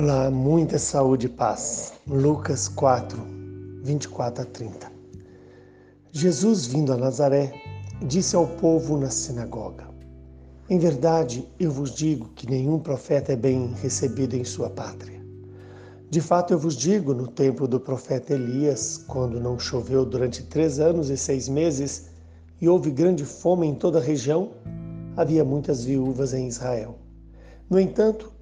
Olá, muita saúde e paz. Lucas 4, 24 a 30. Jesus, vindo a Nazaré, disse ao povo na sinagoga: Em verdade, eu vos digo que nenhum profeta é bem recebido em sua pátria. De fato, eu vos digo, no tempo do profeta Elias, quando não choveu durante três anos e seis meses e houve grande fome em toda a região, havia muitas viúvas em Israel. No entanto,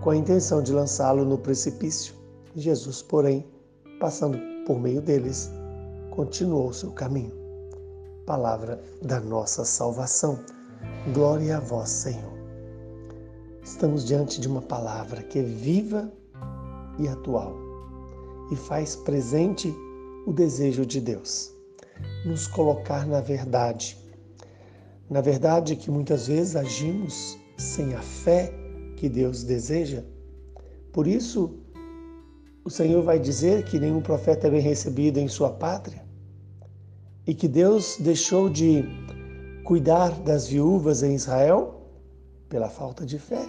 com a intenção de lançá-lo no precipício. Jesus, porém, passando por meio deles, continuou seu caminho. Palavra da nossa salvação. Glória a vós, Senhor. Estamos diante de uma palavra que é viva e atual e faz presente o desejo de Deus, nos colocar na verdade. Na verdade que muitas vezes agimos sem a fé que Deus deseja. Por isso, o Senhor vai dizer que nenhum profeta é bem recebido em sua pátria e que Deus deixou de cuidar das viúvas em Israel pela falta de fé.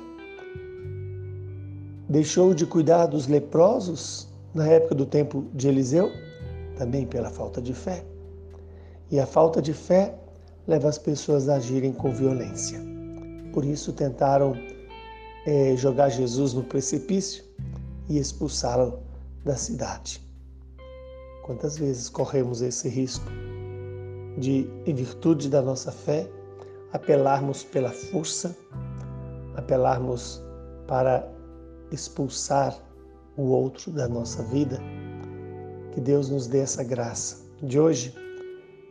Deixou de cuidar dos leprosos na época do tempo de Eliseu também pela falta de fé. E a falta de fé leva as pessoas a agirem com violência. Por isso tentaram é, jogar Jesus no precipício e expulsá-lo da cidade. Quantas vezes corremos esse risco de, em virtude da nossa fé, apelarmos pela força, apelarmos para expulsar o outro da nossa vida? Que Deus nos dê essa graça de hoje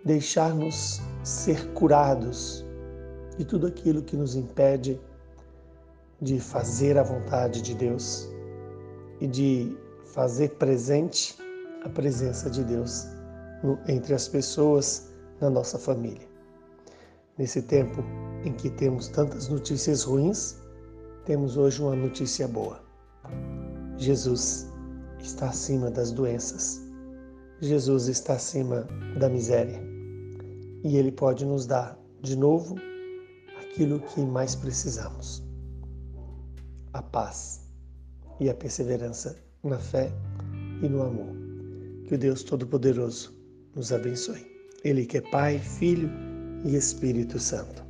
deixar-nos ser curados de tudo aquilo que nos impede de fazer a vontade de Deus e de fazer presente a presença de Deus no, entre as pessoas na nossa família. Nesse tempo em que temos tantas notícias ruins, temos hoje uma notícia boa. Jesus está acima das doenças. Jesus está acima da miséria. E Ele pode nos dar de novo aquilo que mais precisamos a paz e a perseverança na fé e no amor. Que o Deus Todo-Poderoso nos abençoe. Ele que é Pai, Filho e Espírito Santo.